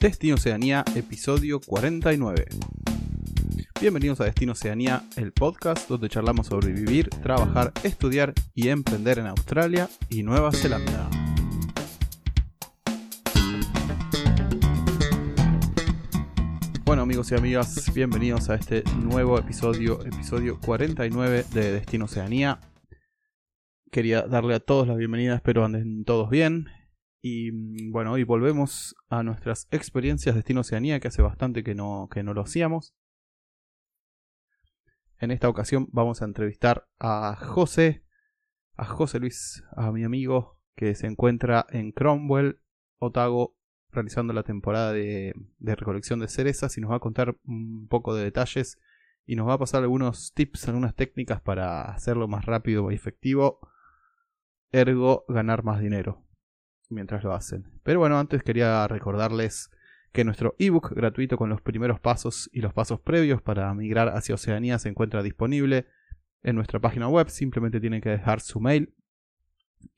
Destino Oceanía, episodio 49. Bienvenidos a Destino Oceanía, el podcast donde charlamos sobre vivir, trabajar, estudiar y emprender en Australia y Nueva Zelanda. Bueno amigos y amigas, bienvenidos a este nuevo episodio, episodio 49 de Destino Oceanía. Quería darle a todos la bienvenida, espero anden todos bien. Y mm, bueno, hoy volvemos a nuestras experiencias de Destino Oceanía, que hace bastante que no, que no lo hacíamos. En esta ocasión vamos a entrevistar a José, a José Luis, a mi amigo que se encuentra en Cromwell, Otago, realizando la temporada de, de recolección de cerezas y nos va a contar un poco de detalles y nos va a pasar algunos tips, algunas técnicas para hacerlo más rápido y efectivo, ergo ganar más dinero mientras lo hacen. Pero bueno, antes quería recordarles que nuestro ebook gratuito con los primeros pasos y los pasos previos para migrar hacia Oceanía se encuentra disponible en nuestra página web. Simplemente tienen que dejar su mail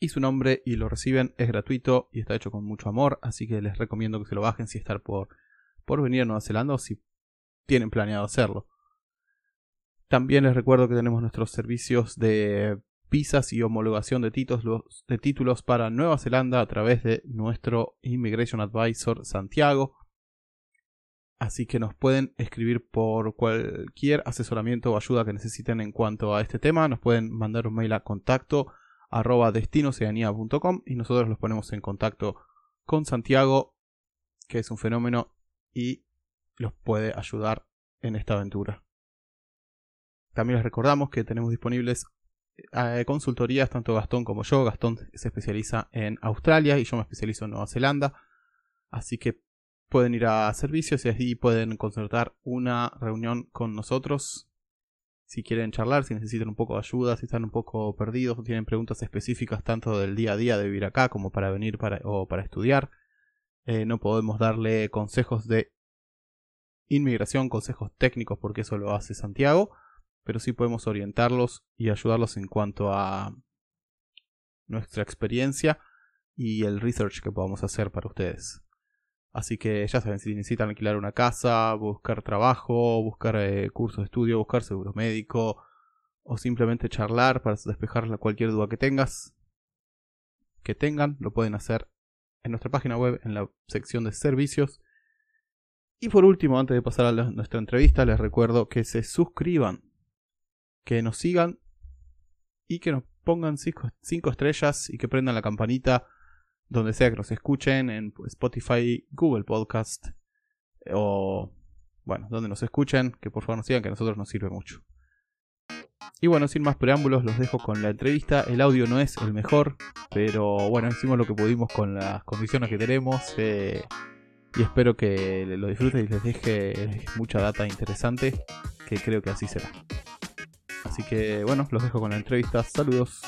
y su nombre y lo reciben. Es gratuito y está hecho con mucho amor, así que les recomiendo que se lo bajen si están por, por venir a Nueva Zelanda o si tienen planeado hacerlo. También les recuerdo que tenemos nuestros servicios de visas y homologación de títulos, para Nueva Zelanda a través de nuestro Immigration Advisor Santiago. Así que nos pueden escribir por cualquier asesoramiento o ayuda que necesiten en cuanto a este tema. Nos pueden mandar un mail a contacto destinoceanía.com y nosotros los ponemos en contacto con Santiago, que es un fenómeno y los puede ayudar en esta aventura. También les recordamos que tenemos disponibles consultorías, tanto Gastón como yo. Gastón se especializa en Australia y yo me especializo en Nueva Zelanda. Así que pueden ir a servicios y así pueden concertar una reunión con nosotros. Si quieren charlar, si necesitan un poco de ayuda, si están un poco perdidos o tienen preguntas específicas tanto del día a día de vivir acá como para venir para, o para estudiar. Eh, no podemos darle consejos de inmigración, consejos técnicos porque eso lo hace Santiago pero sí podemos orientarlos y ayudarlos en cuanto a nuestra experiencia y el research que podamos hacer para ustedes. Así que ya saben, si necesitan alquilar una casa, buscar trabajo, buscar eh, cursos de estudio, buscar seguro médico o simplemente charlar para despejar cualquier duda que tengas, que tengan, lo pueden hacer en nuestra página web en la sección de servicios. Y por último, antes de pasar a nuestra entrevista, les recuerdo que se suscriban que nos sigan y que nos pongan 5 estrellas y que prendan la campanita donde sea que nos escuchen, en Spotify, Google Podcast o bueno, donde nos escuchen, que por favor nos sigan, que a nosotros nos sirve mucho. Y bueno, sin más preámbulos, los dejo con la entrevista. El audio no es el mejor, pero bueno, hicimos lo que pudimos con las condiciones que tenemos. Eh, y espero que lo disfruten y les deje mucha data interesante, que creo que así será. Así que bueno, los dejo con la entrevista. Saludos.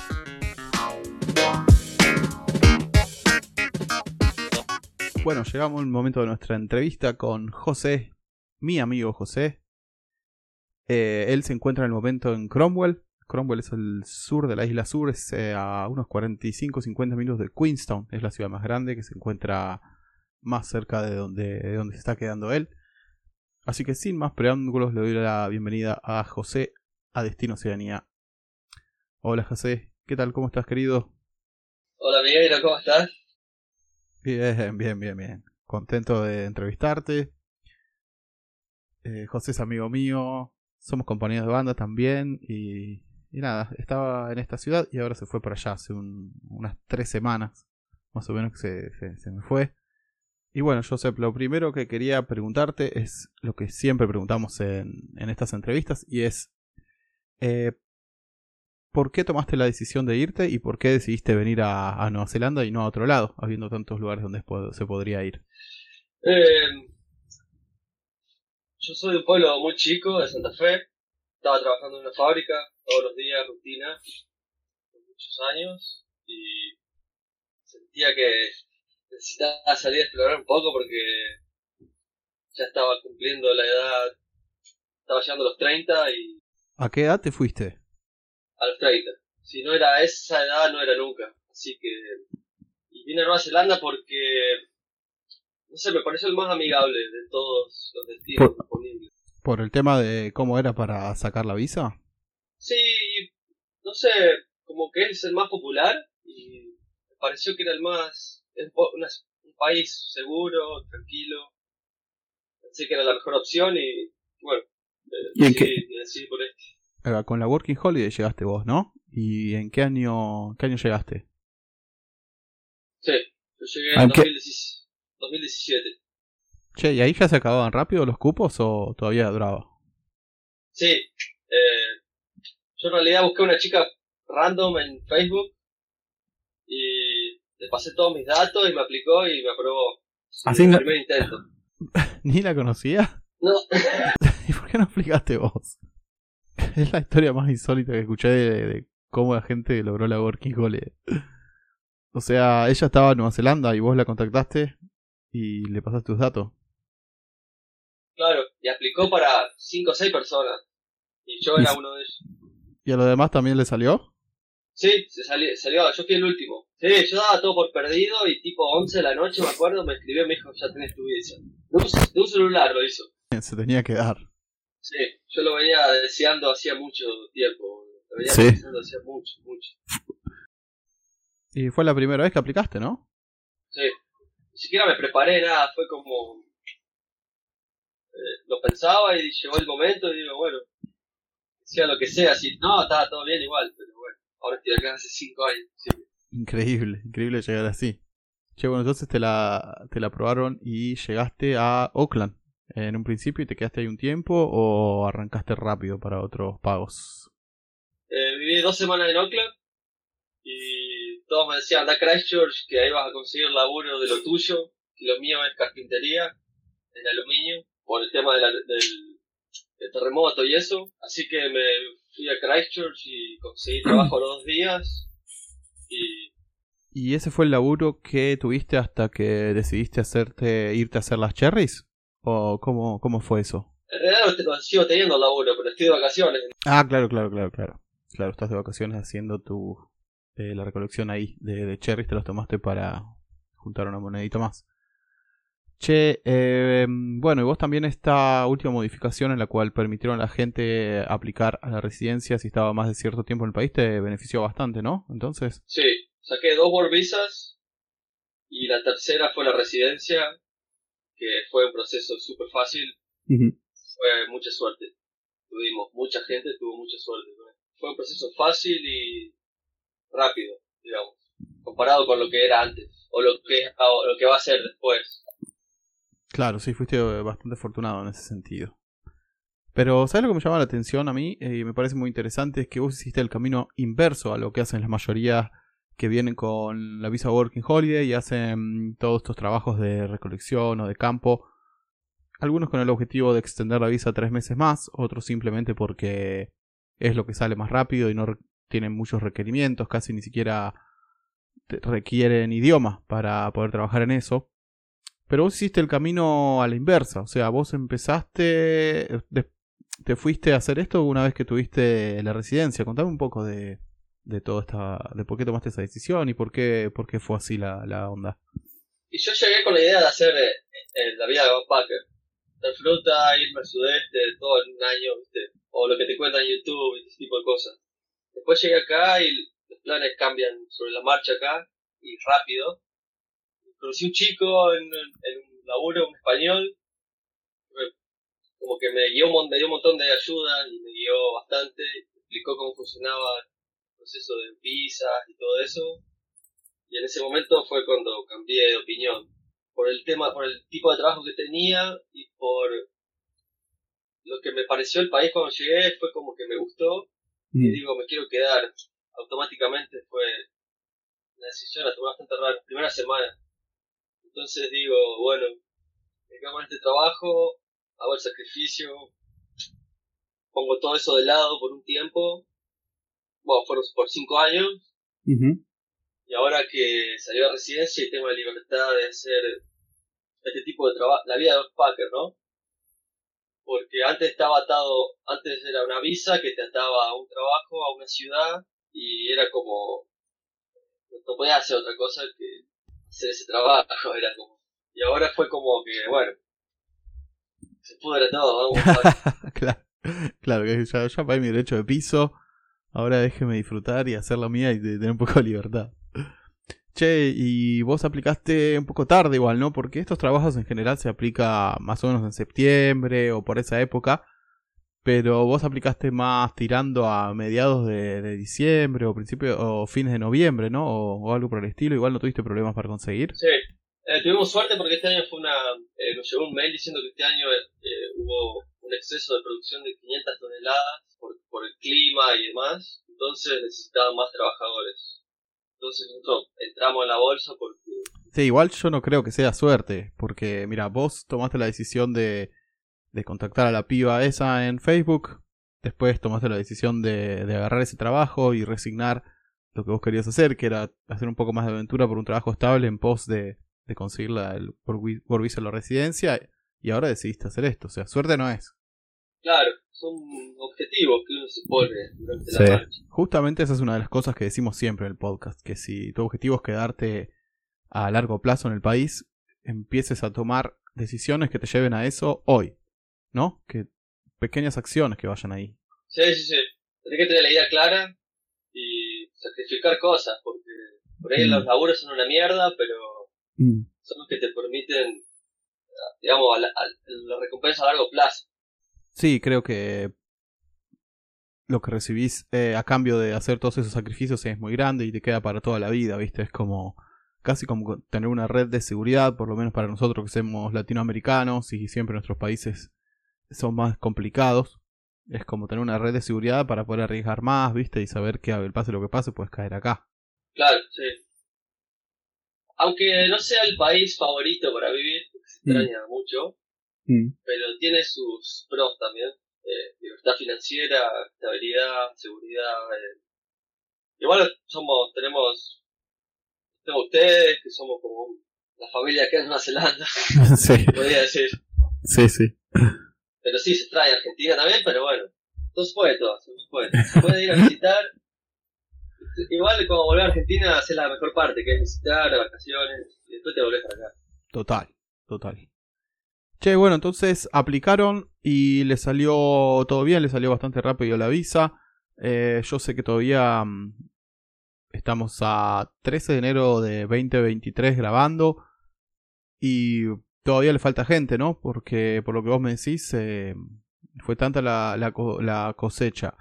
Bueno, llegamos al momento de nuestra entrevista con José, mi amigo José. Eh, él se encuentra en el momento en Cromwell. Cromwell es el sur de la isla sur, es eh, a unos 45-50 minutos de Queenstown. Es la ciudad más grande que se encuentra más cerca de donde, de donde se está quedando él. Así que sin más preámbulos le doy la bienvenida a José a Destino Oceanía. Hola José, ¿qué tal? ¿Cómo estás querido? Hola Miguel, ¿cómo estás? Bien, bien, bien, bien. Contento de entrevistarte. Eh, José es amigo mío, somos compañeros de banda también y, y nada, estaba en esta ciudad y ahora se fue para allá hace unas tres semanas, más o menos que se, se, me fue. Y bueno, José, lo primero que quería preguntarte es lo que siempre preguntamos en, en estas entrevistas y es eh, ¿Por qué tomaste la decisión de irte y por qué decidiste venir a, Nueva Zelanda y no a otro lado, habiendo tantos lugares donde se podría ir? Eh, yo soy de un pueblo muy chico, de Santa Fe. Estaba trabajando en una fábrica todos los días, rutina, por muchos años. Y sentía que necesitaba salir a explorar un poco porque ya estaba cumpliendo la edad, estaba llegando a los 30 y ¿A qué edad te fuiste? A los 30. Si no era esa edad, no era nunca. Así que. Y vine a Nueva Zelanda porque no sé, me pareció el más amigable de todos los destinos disponibles. ¿Por el tema de cómo era para sacar la visa? Sí, no sé, como que es el más popular y me pareció que era el más, es un país seguro, tranquilo, así que era la mejor opción y bueno, ¿Y en qué? por. Con la Working Holiday llegaste vos, ¿no? ¿Y en qué año, qué año llegaste? Sí, yo llegué en 2017. Che, ¿y ahí ya se acababan rápido los cupos o todavía duraba? Sí, eh, yo en realidad busqué una chica random en Facebook y le pasé todos mis datos y me aplicó y me aprobó. ¿Así el primer intento. ¿Ni la conocía? No. ¿Y por qué no aplicaste vos? Es la historia más insólita que escuché de, cómo la gente logró la Working Holiday. O sea, ella estaba en Nueva Zelanda y vos la contactaste y le pasaste tus datos. Claro, y aplicó para 5 o 6 personas. Y yo era uno de ellos. ¿Y a los demás también le salió? Sí, se salió, salió, yo fui el último. Sí, yo daba todo por perdido y tipo 11 de la noche, me acuerdo, me escribió y me dijo, ya tenés tu visa. De un, celular lo hizo. Se tenía que dar. Sí, yo lo venía deseando hacía mucho tiempo. Lo venía deseando hacía mucho, mucho. Y fue la primera vez que aplicaste, ¿no? Sí. Ni siquiera me preparé nada, fue como... Eh, lo pensaba y llegó el momento y digo, bueno, sea lo que sea, si no, estaba todo bien igual, pero bueno, ahora estoy acá hace 5 años. Increíble, increíble llegar así. Che, bueno, entonces te la, te la aprobaron y llegaste a Oakland en un principio y te quedaste ahí un tiempo o arrancaste rápido para otros pagos? Eh, viví dos semanas en Oakland y todos me decían, anda Christchurch, que ahí vas a conseguir laburo de lo tuyo, y lo mío es carpintería, en aluminio, por el tema del, terremoto y eso. Así que me fui a Christchurch y conseguí trabajo los dos días y ¿Y ese fue el laburo que tuviste hasta que decidiste hacerte irte a hacer las cherries? ¿O cómo, cómo fue eso? En realidad lo sigo teniendo laburo, pero estoy de vacaciones. Ah, claro, claro, claro, claro. Claro, estás de vacaciones haciendo tu eh, la recolección ahí de, de cherries, te los tomaste para juntar una monedita más. Che, eh, bueno, y vos también esta última modificación en la cual permitieron a la gente aplicar a la residencia si estaba más de cierto tiempo en el país te benefició bastante, ¿no? Entonces. Sí, saqué dos visas y la tercera fue la residencia que fue un proceso súper fácil. Fue mucha suerte. Tuvimos, mucha gente tuvo mucha suerte. Fue un proceso fácil y rápido, digamos, comparado con lo que era antes, o lo que, o lo que va a ser después. Claro, sí, fuiste bastante afortunado en ese sentido. Pero, ¿sabes lo que me llama la atención a mí? Eh, y me parece muy interesante, es que vos hiciste el camino inverso a lo que hacen la mayoría que vienen con la visa Working Holiday y hacen todos estos trabajos de recolección o de campo. Algunos con el objetivo de extender la visa tres meses más, otros simplemente porque es lo que sale más rápido y no tienen muchos requerimientos, casi ni siquiera requieren idioma para poder trabajar en eso. Pero vos hiciste el camino a la inversa, o sea, vos empezaste, te fuiste a hacer esto una vez que tuviste la residencia. Contame un poco de, de todo esta, de por qué tomaste esa decisión y por qué, por qué fue así la, la onda. Y yo llegué con la idea de hacer eh, eh, la vida de backpacker. Dar fruta, irme al sudeste, todo en un año, ¿viste? o lo que te cuentan en YouTube, ese tipo de cosas. Después llegué acá y los planes cambian sobre la marcha acá y rápido. Conocí un chico en, en un laburo, un español, como que me, guió, me dio un montón de ayuda y me guió bastante, explicó cómo funcionaba proceso de visas y todo eso. Y en ese momento fue cuando cambié de opinión. Por el tema, por el tipo de trabajo que tenía y por lo que me pareció el país cuando llegué, fue como que me gustó. Y mm. digo, me quiero quedar. Automáticamente fue una decisión, la tomé bastante rara, primera semana. Entonces digo, bueno, me quedo con este trabajo, hago el sacrificio, pongo todo eso de lado por un tiempo bueno, fueron por cinco años. Y ahora que salió a residencia y tengo la libertad de hacer este tipo de trabajo, la vida de backpacker, ¿no? Porque antes estaba atado, antes era una visa que te ataba a un trabajo, a una ciudad, y era como, no podías hacer otra cosa que hacer ese trabajo, era como, Y ahora fue como que, bueno, se pudre todo, vamos a claro, claro, que ya, ya pagué mi derecho de piso, ahora déjeme disfrutar y hacer la mía y tener un poco de libertad. Che, y vos aplicaste un poco tarde igual, ¿no? Porque estos trabajos en general se aplica más o menos en septiembre o por esa época, pero vos aplicaste más tirando a mediados de, diciembre o principios o fines de noviembre, ¿no? O, o algo por el estilo, igual no tuviste problemas para conseguir. Sí, Eh, tuvimos suerte porque este año fue una. eh, nos llegó un mail diciendo que este año eh, hubo un exceso de producción de 500 toneladas por, el clima y demás, entonces necesitaban más trabajadores. Entonces nosotros entramos en la bolsa porque. Sí, igual yo no creo que sea suerte, porque mira, vos tomaste la decisión de, de contactar a la piba esa en Facebook, después tomaste la decisión de, de agarrar ese trabajo y resignar lo que vos querías hacer, que era hacer un poco más de aventura por un trabajo estable en pos de, de conseguir la, el, por, por visa la residencia, y ahora decidiste hacer esto, o sea, suerte no es. Claro, son objetivos que uno se pone durante Sí. la marcha. Justamente esa es una de las cosas que decimos siempre en el podcast, que si tu objetivo es quedarte a largo plazo en el país, empieces a tomar decisiones que te lleven a eso hoy, ¿no? Que pequeñas acciones que vayan ahí. Sí, sí, sí. Tenés que tener la idea clara y sacrificar cosas, porque por ahí Mm. los laburos son una mierda, pero son los que te permiten, digamos, a la, a la recompensa a largo plazo. Sí, creo que lo que recibís eh, a cambio de hacer todos esos sacrificios es muy grande y te queda para toda la vida, ¿viste? Es como casi como tener una red de seguridad, por lo menos para nosotros que somos latinoamericanos y siempre nuestros países son más complicados. Es como tener una red de seguridad para poder arriesgar más, ¿viste? Y saber que pase lo que pase, puedes caer acá. Claro, sí. Aunque no sea el país favorito para vivir, se Mm. extraña mucho, pero tiene sus pros también. Eh, libertad financiera, estabilidad, seguridad. eh. Igual somos, tenemos, tenemos ustedes, que somos como la familia que en Nueva Zelanda, sí, podría decir. sí, sí. Pero sí, se extraña Argentina también, pero bueno, no se puede todo, se puede. Se puede ir a visitar. Igual como volver a Argentina, hacer la mejor parte, que es visitar, vacaciones, y después te volvés para acá. Total, total. Che, bueno, entonces aplicaron y le salió todo bien, le salió bastante rápido la visa. Eh, yo sé que todavía mm, estamos a 13 de enero de 2023 grabando y todavía le falta gente, ¿no? Porque por lo que vos me decís, eh, fue tanta la, la, co- la cosecha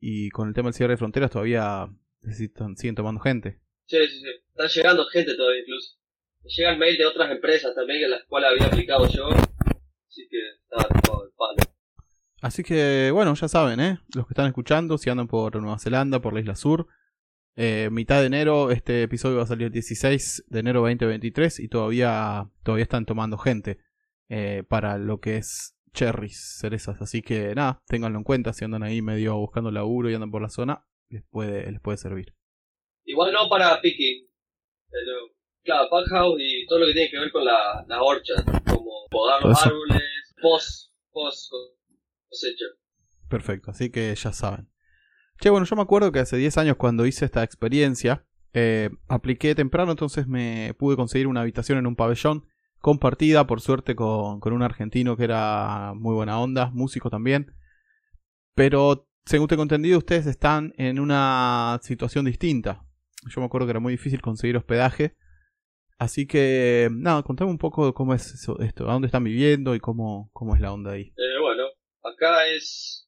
y con el tema del cierre de fronteras todavía necesitan, siguen tomando gente. Sí, sí, sí. Están llegando gente todavía incluso. Me llegan mail de otras empresas también en las cuales había aplicado yo. Así que estaba todo el palo. Así que, bueno, ya saben, ¿eh? Los que están escuchando, si andan por Nueva Zelanda, por la isla sur, eh, mitad de enero, este episodio va a salir el 16 de enero 2023 y todavía, todavía están tomando gente eh, para lo que es cherries, cerezas. Así que, nada, ténganlo en cuenta si andan ahí medio buscando laburo y andan por la zona, les puede, les puede servir. Igual no para picking. Pero, claro, pack house y todo lo que tiene que ver con la, la orchard. Como podar los Eso. árboles, post, post cosecha. Perfecto, así que ya saben. Che, bueno, yo me acuerdo que hace 10 años cuando hice esta experiencia, eh, apliqué temprano, entonces me pude conseguir una habitación en un pabellón compartida, por suerte, con, con un argentino que era muy buena onda, músico también. Pero, según tengo entendido, ustedes están en una situación distinta. Yo me acuerdo que era muy difícil conseguir hospedaje. Así que, nada, contame un poco cómo es eso, esto, a dónde están viviendo y cómo, cómo es la onda ahí. Eh, bueno, acá es.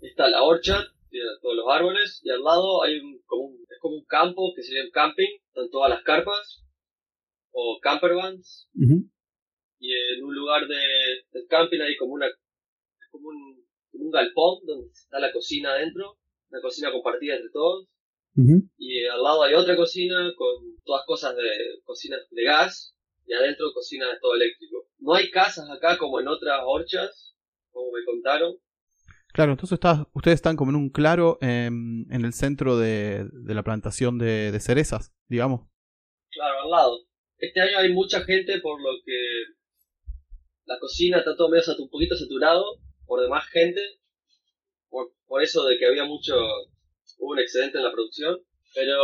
Está la orchard, tiene todos los árboles, y al lado hay un, como un, es como un campo que sería un camping, están todas las carpas, o campervans, y en un lugar de, del camping hay como una es como un, como un galpón donde está la cocina adentro, una cocina compartida entre todos, y al lado hay otra cocina con todas cosas de cocinas de gas, y adentro cocina de todo eléctrico. No hay casas acá como en otras orchas, como me contaron, Claro, entonces está- ustedes están como en un claro em, en el centro de, de la plantación de, de cerezas, digamos. Claro, al lado. Este año hay mucha gente por lo que la cocina está todo medio un poquito saturado por demás gente. Por, por eso de que había mucho, hubo un excedente en la producción. Pero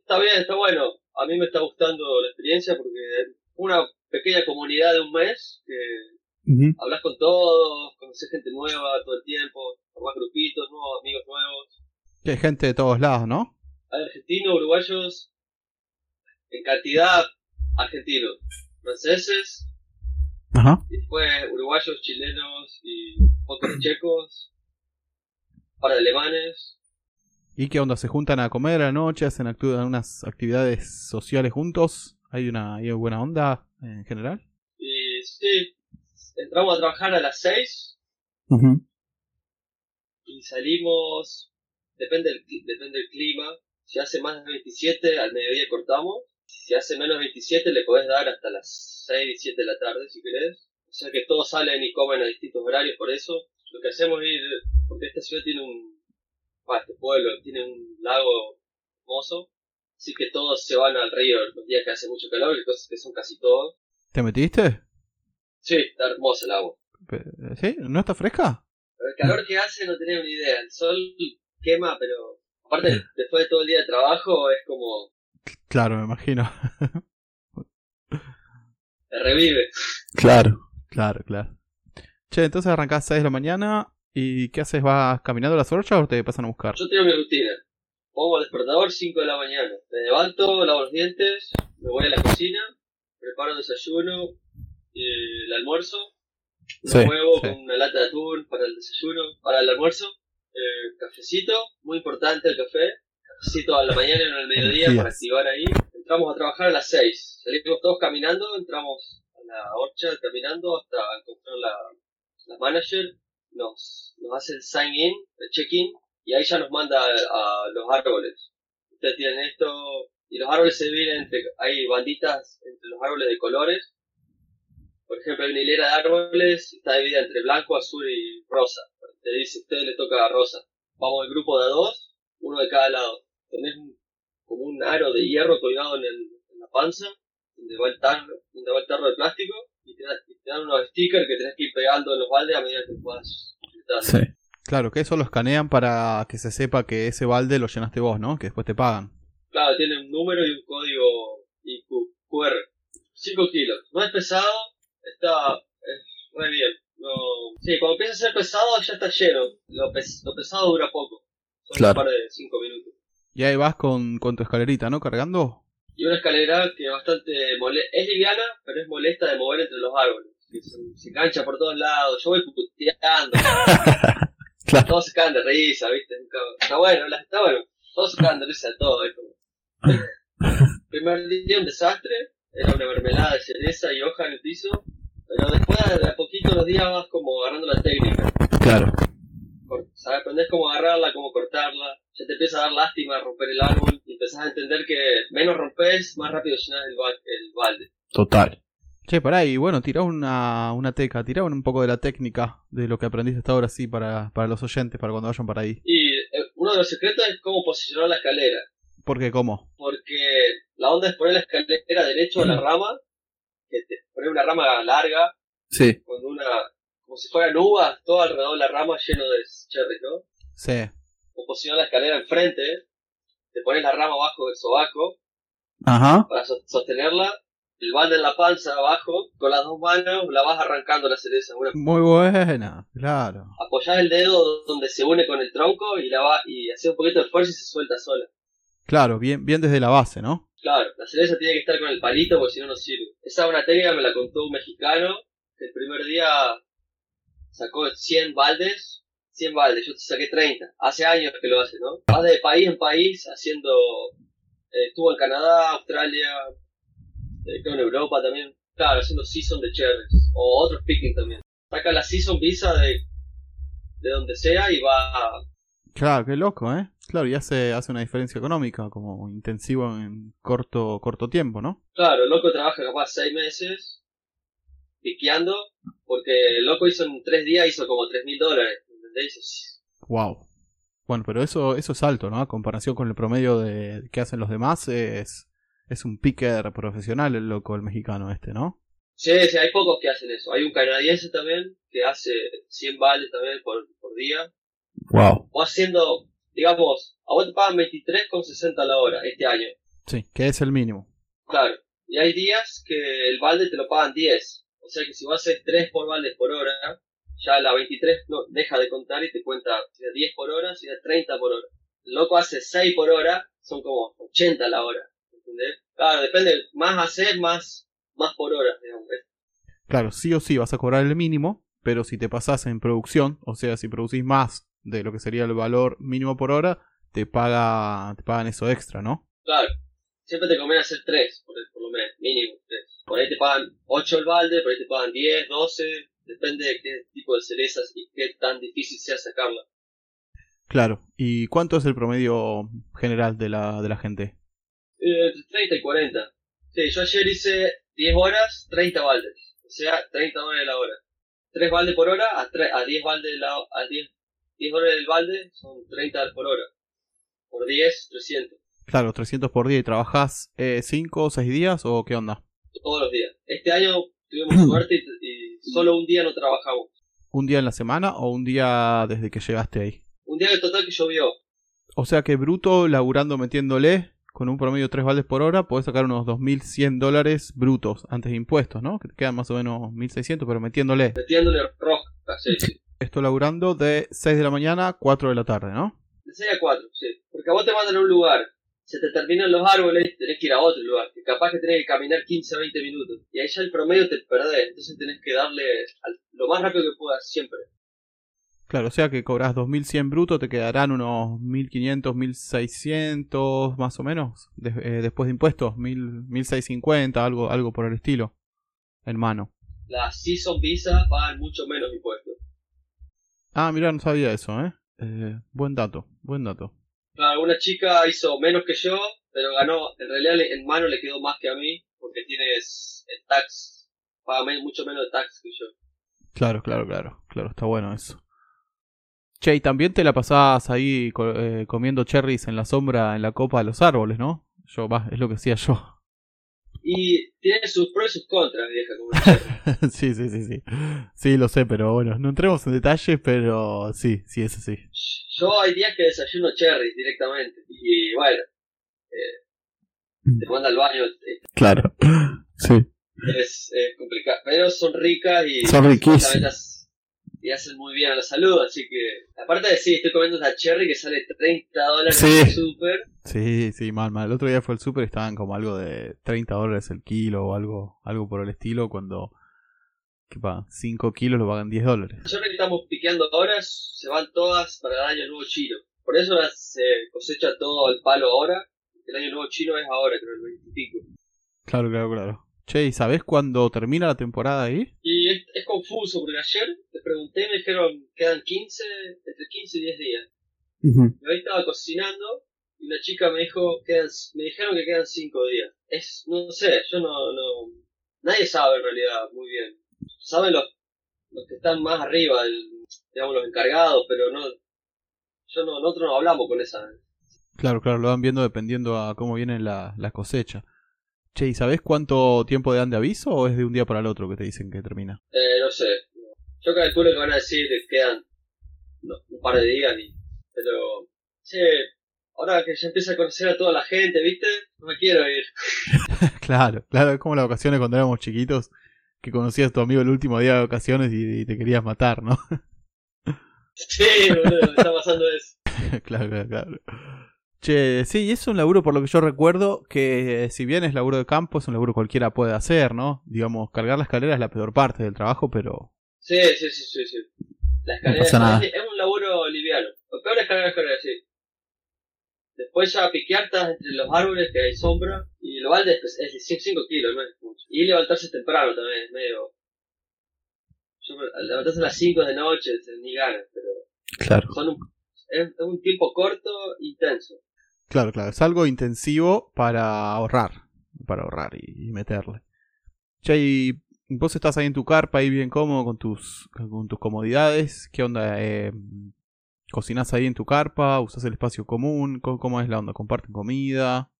está bien, está bueno. A mí me está gustando la experiencia porque una pequeña comunidad de un mes que hablas con todos, conoces gente nueva todo el tiempo, formás grupitos nuevos, amigos nuevos. Que hay gente de todos lados, ¿no? Hay argentinos, uruguayos, en cantidad argentinos, franceses, Ajá. y después uruguayos, chilenos y pocos checos, un par de alemanes. ¿Y qué onda? ¿Se juntan a comer a la noche? ¿Hacen actu- unas actividades sociales juntos? ¿Hay una hay buena onda en general? Y sí, entramos a trabajar a las 6 y salimos, depende del, depende del clima, si hace más de 27 al mediodía cortamos, si hace menos de 27 le podés dar hasta las 6, 7 de la tarde si querés, o sea que todos salen y comen a distintos horarios por eso, lo que hacemos es ir, porque esta ciudad tiene un, este pueblo tiene un lago hermoso, así que todos se van al río los días que hace mucho calor, y cosas que son casi todos, ¿Te metiste? sí, está hermosa el agua. ¿Sí? ¿No está fresca? Pero el calor que hace no tenía ni idea. El sol quema, pero aparte después de todo el día de trabajo es como Claro, me imagino. te revive. Claro. Claro, claro. Che, entonces arrancás 6 de la mañana y ¿qué haces? ¿Vas caminando a las ocho o te pasan a buscar? Yo tengo mi rutina. Pongo el despertador 5 de la mañana. Me levanto, lavo los dientes, me voy a la cocina, preparo el desayuno, y el almuerzo, un Sí, huevo sí. con una lata de atún para el desayuno, para el almuerzo, eh, cafecito, muy importante el café, cafecito a la mañana y uno al mediodía para activar ahí. Entramos a trabajar a las 6, salimos todos caminando, entramos a la orcha caminando hasta encontrar la, la manager, nos, nos hace el sign in, el check-in, y ahí ya nos manda a, los árboles. Ustedes tienen esto, y los árboles se dividen entre, hay banditas entre los árboles de colores, por ejemplo, hay una hilera de árboles, está dividida entre blanco, azul y rosa. Te dice, a usted le toca rosa. Vamos el grupo de a dos, uno de cada lado. Tenés como un aro de hierro colgado en, en la panza, donde va el tarro, donde va el tarro de plástico, y te, da- y te dan unos stickers que tenés que ir pegando en los baldes a medida que vas gritando. Claro, que eso lo escanean para que se sepa que ese balde lo llenaste vos, ¿no? Que después te pagan. Claro, tiene un número y un código IQ, QR. 5 kilos. No es pesado, está es muy bien. No, sí, cuando empieza a ser pesado ya está lleno. Lo, pes- lo pesado dura poco. Son Claro. un par de 5 minutos. Y ahí vas con, con tu escalerita, ¿no? Cargando. Y una escalera que bastante mole es liviana, pero es molesta de mover entre los árboles. Se, engancha por todos lados. Yo voy puteando. Claro. Todos se cagan de risa, ¿viste? Está bueno, está bueno. Todos se cagan de risa de todo. Como... Primer día un desastre. Era una mermelada de cereza y hoja en el piso. Pero después, de a poquito, los días vas como agarrando la técnica. Claro. ¿Sabes? Aprendés cómo agarrarla, cómo cortarla. Ya te empieza a dar lástima romper el árbol. Y empezás a entender que menos rompes, más rápido llenas el, ba- el balde. Total. Che, pará, y bueno, tirá una, una teca, tirá un poco de la técnica de lo que aprendiste hasta ahora, sí, para, para los oyentes, para cuando vayan para ahí. Y eh, uno de los secretos es cómo posicionar la escalera. ¿Por qué? ¿Cómo? porque la onda es poner la escalera derecho a la rama, que te poner una rama larga, Sí. con una, como si fueran uvas, todo alrededor de la rama lleno de cherries, ¿no? Sí. O posicionar la escalera enfrente, te pones la rama abajo del sobaco Ajá. para so- sostenerla, el balde en la panza abajo, con las dos manos la vas arrancando la cereza, una, Muy buena, claro. apoyás el dedo donde se une con el tronco y la va, y haces un poquito de fuerza y se suelta sola. Claro, bien, bien desde la base, ¿no? Claro, la cereza tiene que estar con el palito porque si no no sirve. Esa es una técnica me la contó un mexicano que el primer día sacó 100 baldes, 100 baldes, yo te saqué 30. Hace años que lo hace, ¿no? Va de país en país haciendo, eh, estuvo en Canadá, Australia, eh, creo en Europa también. Claro, haciendo season de cherries o otros picking también. Saca la season visa de, de donde sea y va Claro, qué loco, ¿eh? Claro, y hace, hace una diferencia económica, como intensivo en corto, corto tiempo, ¿no? Claro, el loco trabaja capaz seis meses piqueando, porque el loco hizo en tres días, hizo como tres mil dólares, Wow. Bueno, pero eso, eso es alto, ¿no? A comparación con el promedio de que hacen los demás, es, es un picker profesional el loco, el mexicano este, ¿no? Sí, sí, hay pocos que hacen eso. Hay un canadiense también que hace 100 baldes también por, por día. Wow. O haciendo, digamos, a vos te pagan 23,60 la hora este año. Sí, que es el mínimo. Claro. Y hay días que el balde te lo pagan 10. O sea que si vos haces 3 por balde por hora, ya la 23 no, deja de contar y te cuenta si 10 por hora, si 30 por hora. El loco hace 6 por hora, son como 80 la hora. ¿Entendés? Claro, depende, más hacer, más, más por hora, digamos. Claro, sí o sí vas a cobrar el mínimo, pero si te pasas en producción, o sea, si producís más de lo que sería el valor mínimo por hora, te paga te pagan eso extra, ¿no? Claro. Siempre te conviene hacer 3, por, por, lo menos, mínimo 3. Por ahí te pagan 8 el balde, por ahí te pagan 10, 12, depende de qué tipo de cerezas y qué tan difícil sea sacarla. Claro. ¿Y cuánto es el promedio general de la, de la gente? Eh, entre 30 y 40. Sí, yo ayer hice 10 horas, 30 baldes. O sea, 30 dólares la hora. 3 baldes por hora a, 3, a 10 baldes la, a 10, 10 dólares el balde son 30 por hora. Por 10, 300. Claro, 300 por día. ¿Y trabajás 5 eh, o 6 días o qué onda? Todos los días. Este año tuvimos suerte y, y, solo un día no trabajamos. ¿Un día en la semana o un día desde que llegaste ahí? Un día en total que llovió. O sea que bruto, laburando, metiéndole, con un promedio de 3 baldes por hora, podés sacar unos 2.100 dólares brutos antes de impuestos, ¿no? Que te quedan más o menos 1.600, pero metiéndole. Metiéndole roja, sí, sí. Esto laburando de 6 de la mañana a 4 de la tarde, ¿no? De 6 a 4, sí. Porque a vos te mandan a un lugar, se te terminan los árboles, tenés que ir a otro lugar, que capaz que tenés que caminar 15 o 20 minutos. Y ahí ya el promedio te perdés, entonces tenés que darle lo más rápido que puedas siempre. Claro, o sea que cobras 2100 bruto, te quedarán unos 1500, 1600 más o menos de, eh, después de impuestos, 1000, 1650, algo, algo por el estilo, en mano. Las Season Visa pagan mucho menos impuestos. Ah, mira, no sabía eso, ¿eh? ¿eh? Buen dato, buen dato. Claro, una chica hizo menos que yo, pero ganó, en realidad en mano le quedó más que a mí, porque tienes el tax, paga mucho menos de tax que yo. Claro, claro, claro, claro, está bueno eso. Che, y también te la pasabas ahí eh, comiendo cherries en la sombra, en la copa de los árboles, ¿no? Yo, va, es lo que hacía yo. Y tiene sus pros y sus contras, vieja, como Sí, sí, sí, sí. Sí, lo sé, pero bueno, no entremos en detalles, pero sí, sí, es así. Yo hay días que desayuno cherries directamente. Y bueno, eh, te manda al baño. Eh, claro, sí. Es, es complicado, pero son ricas y... Son riquísimas y hacen muy bien a la salud, así que aparte de sí, estoy comiendo esta cherry que sale 30 dólares en el super. Sí, sí, mal, mal. El otro día fue el super y estaban como algo de 30 dólares el kilo o algo, algo por el estilo cuando que pa, 5 kilos lo pagan 10 dólares. Las cherry que estamos piqueando ahora se van todas para el año nuevo chino. Por eso se cosecha todo el palo ahora. El año nuevo chino es ahora, creo, el 20 y pico. Claro, claro, claro. Che, ¿y sabés cuándo termina la temporada ahí? Y es, es confuso, porque ayer te pregunté y me dijeron quedan 15, entre 15 y 10 días. Y ahí estaba cocinando y una chica me dijo, quedan, me dijeron que quedan 5 días. Es, no sé, yo no, no, nadie sabe en realidad muy bien. Saben los, los que están más arriba, el, digamos los encargados, pero no, yo no, nosotros no hablamos con esa. Claro, claro, lo van viendo dependiendo a cómo viene la, la cosecha. Che, ¿y sabés cuánto tiempo dan de aviso o es de un día para el otro que te dicen que termina? Eh, no sé. Yo calculo que van a decir que quedan un par de días, y, pero... Che, ahora que ya empieza a conocer a toda la gente, ¿viste? No me quiero ir. claro, claro, es como las vacaciones cuando éramos chiquitos, que conocías a tu amigo el último día de vacaciones y, te querías matar, ¿no? sí, boludo, me está pasando eso. claro, claro, claro. Che, sí, es un laburo por lo que yo recuerdo que si bien es laburo de campo, es un laburo cualquiera puede hacer, ¿no? Digamos, cargar la escalera es la peor parte del trabajo, pero... Sí, sí, sí, sí, sí. La escalera es, un laburo liviano. Lo peor es cargar la escalera, sí. Después ya piquear entre los árboles que hay sombra y lo balde es, de 5 kilos, no es mucho. Y levantarse temprano también, es medio... Yo, levantarse a las 5 de noche, ni ganas, pero... Claro. Son un, es un tiempo corto, intenso. Claro, claro, es algo intensivo para ahorrar, para ahorrar y, meterle. Ya y vos estás ahí en tu carpa, ahí bien cómodo con tus, con tus comodidades. ¿Qué onda? Eh, ¿Cocinas ahí en tu carpa? ¿Usas el espacio común? ¿Cómo, es la onda? ¿Comparten comida?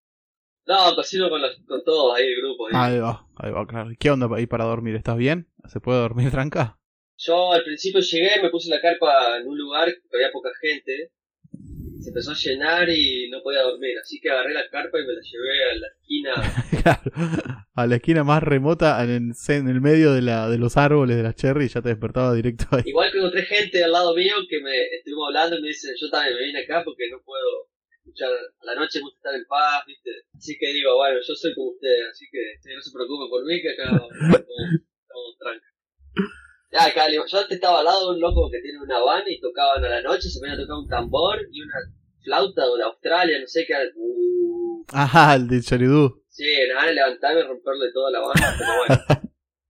No, cocino con, con todos ahí, el grupo. Ahí. va, ahí va, claro. ¿Qué onda ahí para dormir? ¿Estás bien? ¿Se puede dormir tranca? Yo al principio llegué, me puse la carpa en un lugar que había poca gente se empezó a llenar y no podía dormir. Así que agarré la carpa y me la llevé a la esquina. claro, a la esquina más remota, en, en el medio de, la, de los árboles de la cherry, y ya te despertaba directo ahí. Igual que encontré gente al lado mío que me estuvimos hablando y me dicen, yo también me vine acá porque no puedo escuchar a la noche, me gusta estar en paz, ¿viste? Así que digo, bueno, yo soy como ustedes, así que no se preocupen por mí, que acá estamos, tranquilos. Ya, acá, yo antes estaba al lado de un loco que tiene una van y tocaban a la noche, se ponían a tocar un tambor y una flauta de Australia, no sé qué. Uh. Ajá, el de Charidú. Sí, nada, levantarme y romperle toda la banda, pero bueno.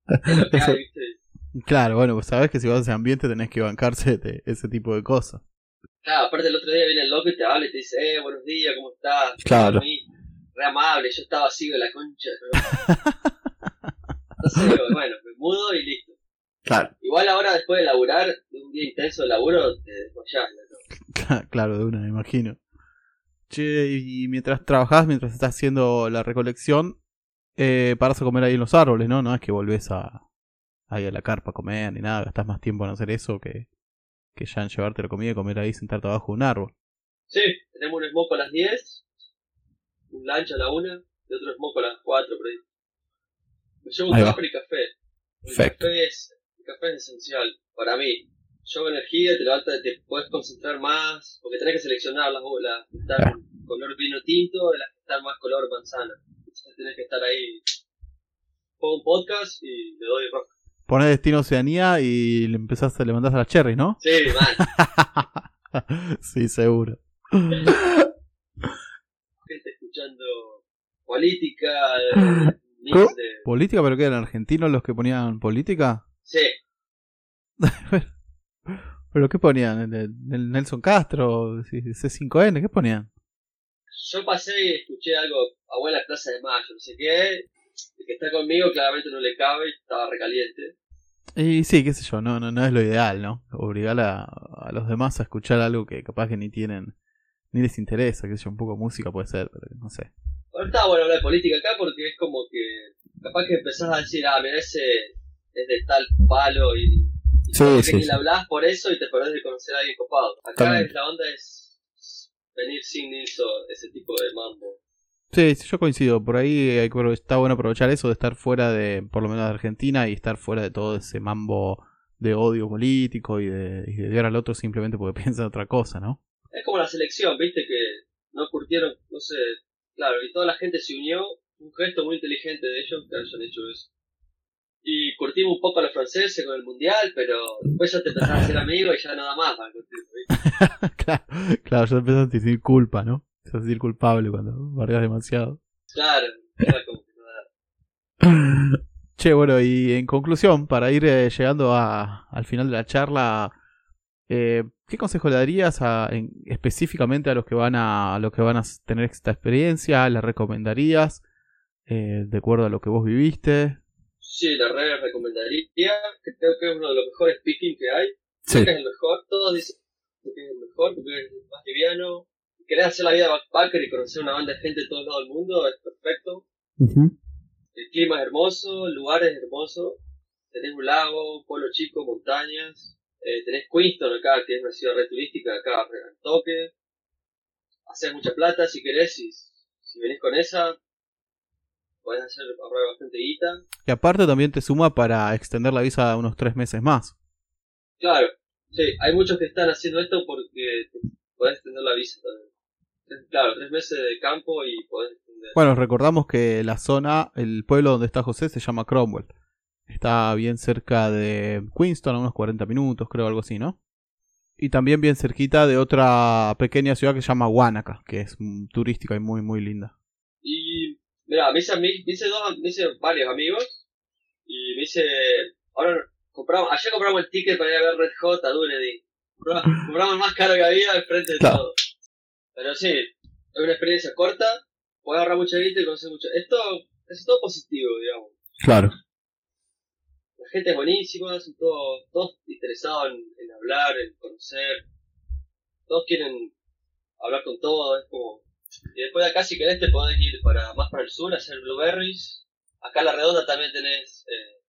Claro, bueno, pues sabes que si vas a ese ambiente tenés que bancarse de ese tipo de cosas. Claro, aparte el otro día viene el loco y te habla y te dice, eh, buenos días, ¿cómo estás? Claro. Re amable, yo estaba así de la concha. Entonces, bueno, me mudo y listo. Claro. Igual ahora después de laburar, de un día intenso de laburo, te desmayás. ¿no? Claro, de una, me imagino. Che, y mientras trabajás, mientras estás haciendo la recolección, eh, paras a comer ahí en los árboles, ¿no? No es que volvés a, ahí a la carpa a comer ni nada, gastás más tiempo en hacer eso que, que ya en llevarte la comida y comer ahí sentarte abajo de un árbol. Sí, tenemos un smoke a las 10, un lunch a la 1 y otro smoke a las 4 por ahí. Me llevo un café y café. El café es el café es esencial para mí. Lleva energía, te levantas, te puedes concentrar más, porque tenés que seleccionar las bolas que están color vino tinto de las que están más color manzana. Entonces tenés que estar ahí. Pongo un podcast y le doy rock. Pones Destino Oceanía y le empezás a levantar a las cherries, ¿no? Sí, man. sí, seguro. Gente escuchando política, de... ¿Política? ¿Pero qué eran argentinos los que ponían política? Sí. ¿Pero qué ponían? ¿El, Nelson Castro? ¿C5N? ¿Qué ponían? Yo pasé y escuché algo, abuela Plaza de Mayo, no sé qué. El que está conmigo claramente no le cabe y estaba recaliente. Y sí, qué sé yo, no, no, no es lo ideal, ¿no? Obligar a, a los demás a escuchar algo que capaz que ni tienen, ni les interesa, que sé yo, un poco de música puede ser, pero no sé. Ahora está bueno hablar de política acá porque es como que capaz que empezás a decir, ah, mira, ese es de tal palo y, y sí, ni le hablas por eso y te perdés de conocer a alguien copado. Acá es, la onda es venir sin eso, ese tipo de mambo. Sí, yo coincido. Por ahí hay, está bueno aprovechar eso de estar fuera de, por lo menos de Argentina, y estar fuera de todo ese mambo de odio político y de, y de odiar al otro simplemente porque piensa otra cosa, ¿no? Es como la selección, viste, que no curtieron, no sé, claro, y toda la gente se unió, un gesto muy inteligente de ellos que hayan hecho eso y curtimos un poco a los franceses con el mundial, pero después ya te empezás a ser amigo y ya nada más claro, claro, ya empezás a sentir culpa, ¿no? A sentir culpable cuando bardeas demasiado. Claro, era como que nada. Che, bueno, y en conclusión, para ir eh, llegando a, al final de la charla, eh, ¿qué consejo le darías a, específicamente a los que van a, a los que van a tener esta experiencia? ¿Le recomendarías eh, de acuerdo a lo que vos viviste? Sí, la red recomendaría, que creo que es uno de los mejores speaking que hay. Creo que es el mejor, todos dicen que es el mejor, porque es el más liviano. Querés hacer la vida backpacker y conocer una banda de gente de todo lado del mundo, es perfecto. El clima es hermoso, el lugar es hermoso. Tenés un lago, un pueblo chico, montañas. Eh, tenés Queenstown acá, que es una ciudad re turística, acá al toque. Haces mucha plata si querés, y si venís con esa, podés hacer ahorrar bastante guita. Y aparte también te suma para extender la visa unos tres meses más. Claro, sí, hay muchos que están haciendo esto porque podés extender la visa también. Claro, tres meses de campo y podés extender. Bueno, recordamos que la zona, el pueblo donde está José se llama Cromwell. Está bien cerca de Queenstown, a unos 40 minutos, creo, algo así, ¿no? Y también bien cerquita de otra pequeña ciudad que se llama Wanaka, que es turística y muy, muy linda. Y Mira, me hice, me hice, dos, me hice varios amigos y me hice. Ahora compramos, ayer compramos el ticket para ir a ver Red Hot a Dunedin. Compramos, más caro que había al frente de todo. Pero sí, es una experiencia corta, puedes ahorrar mucha guita y conocer mucho. Esto es todo positivo, digamos. Claro. La gente es buenísima, son todos, todos interesados en, en hablar, en conocer. Todos quieren hablar con todos, es como y después de acá, si querés, te podés ir para más para el sur, hacer blueberries. Acá en la redonda también tenés eh,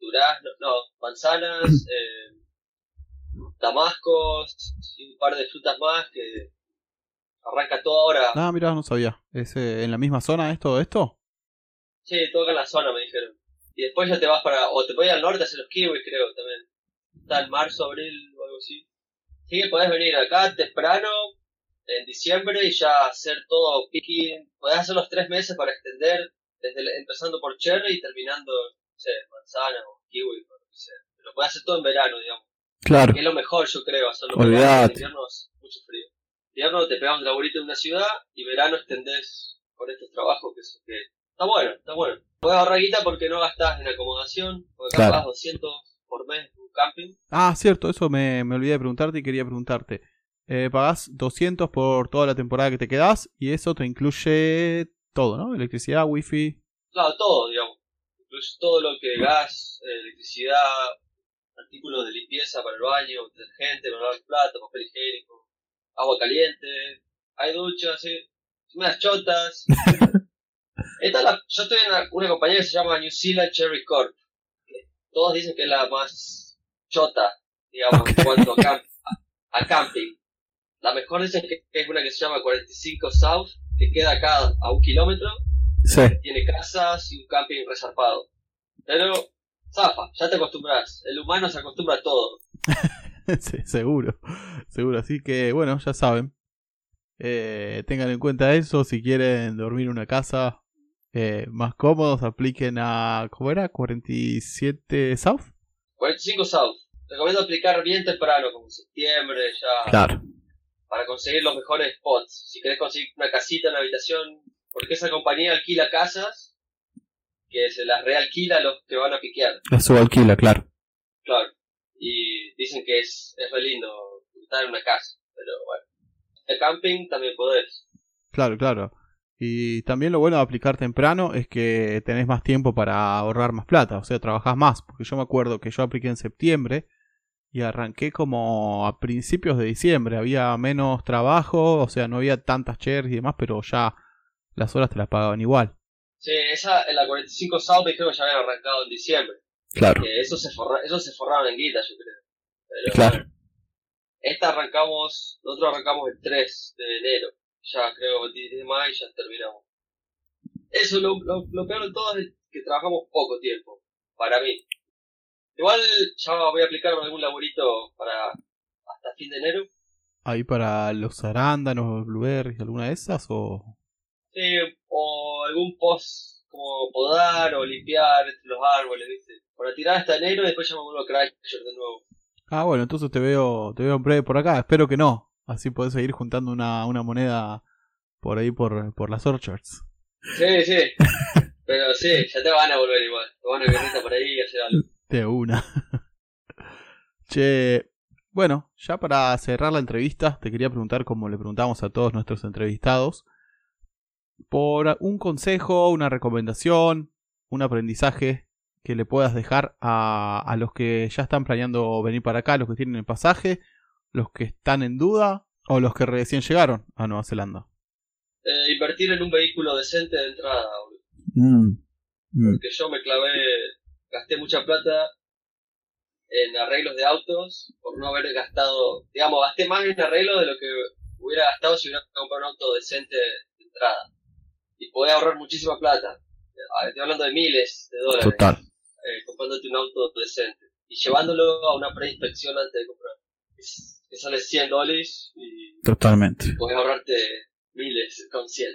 durazno, no, manzanas, eh, damascos y un par de frutas más que Arranca todo ahora. Ah, mira, no sabía. ¿Es eh, en la misma zona esto esto? Sí, todo acá en la zona, me dijeron. Y después ya te vas para. O te puedes ir al norte a hacer los kiwis, creo, también. Está en marzo, abril o algo así. Así que podés venir acá temprano, en diciembre, y ya hacer todo picking. Podés hacer los tres meses para extender, desde empezando por cherry y terminando, no sé, manzana o kiwi, o lo que sea. Pero podés hacer todo en verano, digamos. Claro. Que es lo mejor, yo creo, hacerlo en Olvidate. En invierno es mucho frío. Invierno te pegamos un laburito en una ciudad y verano extendés con estos trabajos que, es- que está bueno, está bueno. Puedes ahorrar guita porque no gastás en acomodación, porque Claro. capaz 200 por mes en un camping. Ah, cierto, eso me, me olvidé de preguntarte y quería preguntarte. Eh, pagás 200 por toda la temporada que te quedás y eso te incluye todo, ¿no? Electricidad, wifi. Claro, todo, digamos. Incluye todo lo que gas, electricidad, artículos de limpieza para el baño, detergente, para lavar el plato, papel higiénico, agua caliente, hay duchas, sí. unas chotas. Esta es la- yo estoy en una, una compañía que se llama New Zealand Cherry Corp. Todos dicen que es la más chota, digamos, en cuanto a, camp- a- a camping. La mejor dicen que es una que se llama 45 South, que queda acá a un kilómetro Sí. tiene casas y un camping resarpado. Pero, zafa, ya te acostumbras. El humano se acostumbra a todo. Sí, seguro, seguro. Así que, bueno, ya saben. Eh, tengan en cuenta eso. Si quieren dormir en una casa eh, más cómodos, apliquen a. ¿Cómo era? 47 South. 45 South. Recomiendo aplicar bien temprano, como septiembre, ya, Claro. Para conseguir los mejores spots. Si querés conseguir una casita, una habitación, porque esa compañía alquila casas que se las realquila a los que van a piquear. La subalquila, claro. Claro. Y dicen que es, es re lindo estar en una casa. Pero bueno. El camping también podés. Claro, claro. Y también lo bueno de aplicar temprano es que tenés más tiempo para ahorrar más plata, o sea, trabajás más. Porque yo me acuerdo que yo apliqué en septiembre y arranqué como a principios de diciembre. Había menos trabajo, o sea, no había tantas shares y demás, pero ya las horas te las pagaban igual. Sí, esa en la 45 South me dijeron que ya habían arrancado en diciembre. Claro. Que eso se, forra, eso se forraron en guita, yo creo. Pero, Claro. bueno, esta arrancamos, nosotros arrancamos el 3 de enero. Ya creo el 10 de mayo ya terminamos. Eso, lo, lo, lo peor de todo es que trabajamos poco tiempo, para mí. Igual ya voy a aplicar algún laburito para hasta fin de enero. Ahí para los arándanos, blueberries, alguna de esas o... Sí, o algún post como podar o limpiar entre los árboles, ¿viste? Para tirar hasta enero y después ya me vuelvo a Christchurch de nuevo. Ah, bueno, entonces te veo, te veo en breve por acá. Espero que no. Así podés seguir juntando una, una moneda por ahí por, por las orchards. Sí, sí. Pero sí, ya te van a volver igual. Te van a guerrita por ahí y hacer algo. De una. che, bueno, ya para cerrar la entrevista, te quería preguntar, como le preguntamos a todos nuestros entrevistados, por un consejo, una recomendación, un aprendizaje que le puedas dejar a, a los que ya están planeando venir para acá, los que tienen el pasaje, los que están en duda o los que recién llegaron a Nueva Zelanda. Eh, invertir en un vehículo decente de entrada, boludo. Mm. Mm. Porque yo me clavé, gasté mucha plata en arreglos de autos por no haber gastado, digamos, gasté más en arreglos de lo que hubiera gastado si hubiera comprado un auto decente de entrada. Y podés ahorrar muchísima plata. Ah, Estoy hablando de miles de dólares. Total. eh, comprándote un auto decente y llevándolo a una preinspección antes de comprar. Que sale 100 dólares y Totalmente. puedes ahorrarte miles con 100.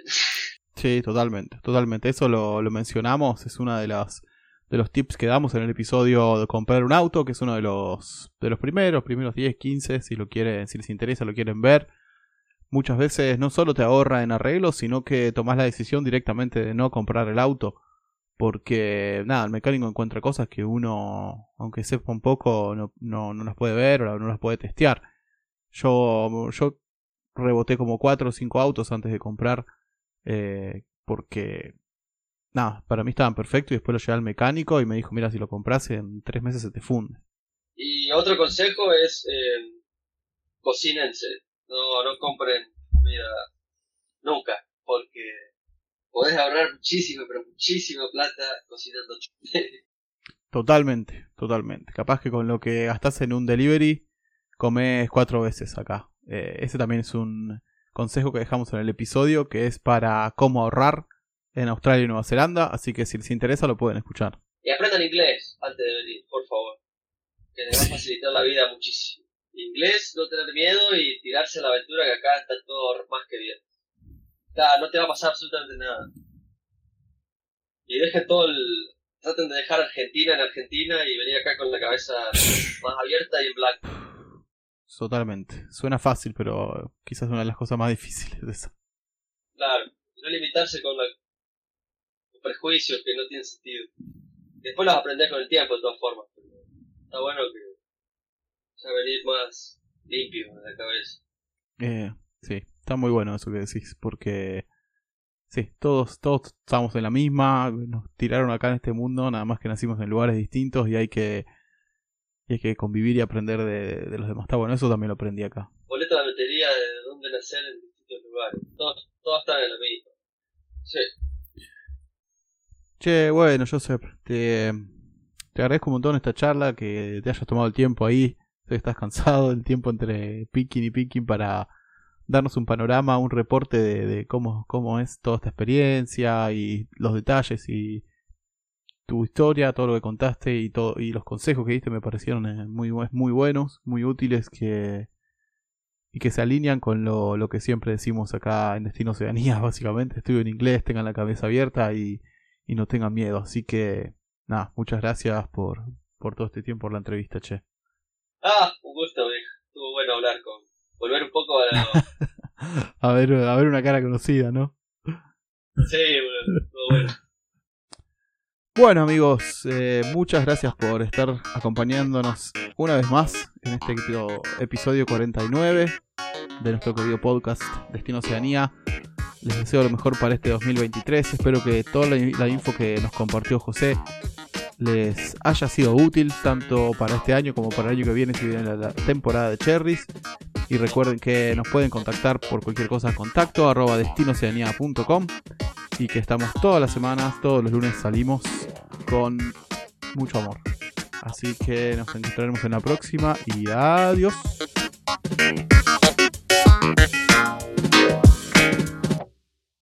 Sí, totalmente, totalmente. Eso lo, lo mencionamos, es uno de las de los tips que damos en el episodio de comprar un auto, que es uno de los de los primeros, primeros 10, 15, si lo quieren, si les interesa, lo quieren ver. Muchas veces no solo te ahorra en arreglos, sino que tomás la decisión directamente de no comprar el auto. Porque, nada, el mecánico encuentra cosas que uno, aunque sepa un poco, no, no, no las puede ver o no las puede testear. Yo, yo reboté como 4 o 5 autos antes de comprar eh, porque nada, para mí estaban perfectos y después lo llevé al mecánico y me dijo, mira, si lo compras en tres meses se te funde. Y otro consejo es eh, cocínense. No, no compren comida nunca, porque podés ahorrar muchísimo, pero muchísima plata cocinando. Totalmente, totalmente. Capaz que con lo que gastás en un delivery, comes cuatro veces acá. Eh, ese también es un consejo que dejamos en el episodio, que es para cómo ahorrar en Australia y Nueva Zelanda, así que si les interesa lo pueden escuchar. Y aprendan inglés antes de venir, por favor, que les va a facilitar la vida muchísimo. Inglés, no tener miedo y tirarse a la aventura que acá está todo más que bien. no te va a pasar absolutamente nada. Y dejen todo el... Traten de dejar Argentina en Argentina y venir acá con la cabeza más abierta y en blanco. Totalmente. Suena fácil, pero quizás una de las cosas más difíciles de eso. Claro. No limitarse con los prejuicios que no tienen sentido. Después los aprendes con el tiempo, de todas formas. Está bueno que ya venir más limpio de la cabeza. Eh, sí, está muy bueno eso que decís, porque sí, todos, todos estamos en la misma, nos tiraron acá en este mundo, nada más que nacimos en lugares distintos y hay que, hay que convivir y aprender de, los demás. Está bueno, eso también lo aprendí acá. Boleto de la metería de dónde nacer en distintos lugares. Todos, todos están en la misma. Sí. Che, bueno, Joseph, te, te agradezco un montón esta charla, que te hayas tomado el tiempo ahí. Que estás cansado, el tiempo entre picking y picking para darnos un panorama, un reporte de, cómo, cómo es toda esta experiencia y los detalles y tu historia, todo lo que contaste y todo y los consejos que diste me parecieron eh, muy, buenos, muy útiles que y que se alinean con lo, lo que siempre decimos acá en Destino Oceanía, básicamente. Estudio en inglés, tengan la cabeza abierta y, y no tengan miedo. Así que, nada, muchas gracias por, por todo este tiempo, por la entrevista, che. Ah, un gusto, viejo. Estuvo bueno hablar con. Volver un poco a. a, ver, a ver una cara conocida, ¿no? Sí, bueno, estuvo bueno. Bueno amigos, eh, muchas gracias por estar acompañándonos una vez más en este episodio 49 de nuestro querido podcast Destino Oceanía. Les deseo lo mejor para este 2023. Espero que toda la, info que nos compartió José les haya sido útil tanto para este año como para el año que viene si viene la, temporada de Cherries. Y recuerden que nos pueden contactar por cualquier cosa contacto arroba destinoceanía.com y que estamos todas las semanas, todos los lunes salimos con mucho amor. Así que nos encontraremos en la próxima y adiós.